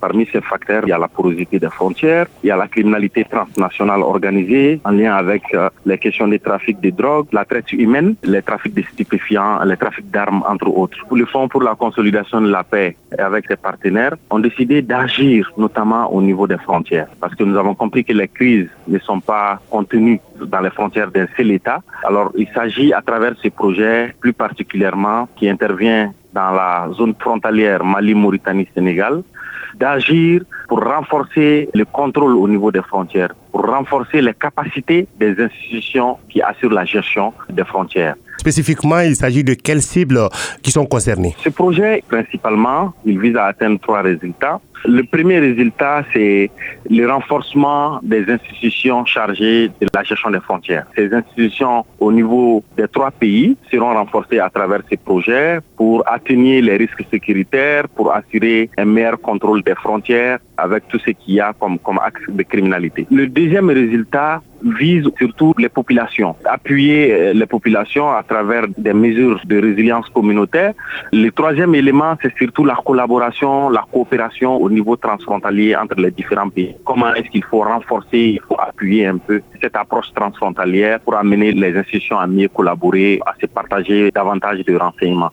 Parmi ces facteurs, il y a la porosité des frontières, il y a la criminalité transnationale organisée en lien avec euh, les questions des trafics de drogue, la traite humaine, les trafics de stupéfiants, les trafics d'armes, entre autres. Le Fonds pour la consolidation de la paix avec ses partenaires ont décidé d'agir notamment au niveau des frontières parce que nous avons compris que les crises ne sont pas contenues dans les frontières d'un seul État. Alors il s'agit à travers ces projets plus particulièrement qui intervient dans la zone frontalière Mali, Mauritanie, Sénégal, d'agir pour renforcer le contrôle au niveau des frontières, pour renforcer les capacités des institutions qui assurent la gestion des frontières. Spécifiquement, il s'agit de quelles cibles qui sont concernées? Ce projet, principalement, il vise à atteindre trois résultats. Le premier résultat, c'est le renforcement des institutions chargées de la gestion des frontières. Ces institutions au niveau des trois pays seront renforcées à travers ces projets pour atténuer les risques sécuritaires, pour assurer un meilleur contrôle des frontières avec tout ce qu'il y a comme, comme axe de criminalité. Le deuxième résultat vise surtout les populations, appuyer euh, les populations à travers des mesures de résilience communautaire. Le troisième élément, c'est surtout la collaboration, la coopération au niveau transfrontalier entre les différents pays. Comment est-ce qu'il faut renforcer, il faut appuyer un peu cette approche transfrontalière pour amener les institutions à mieux collaborer, à se partager davantage de renseignements.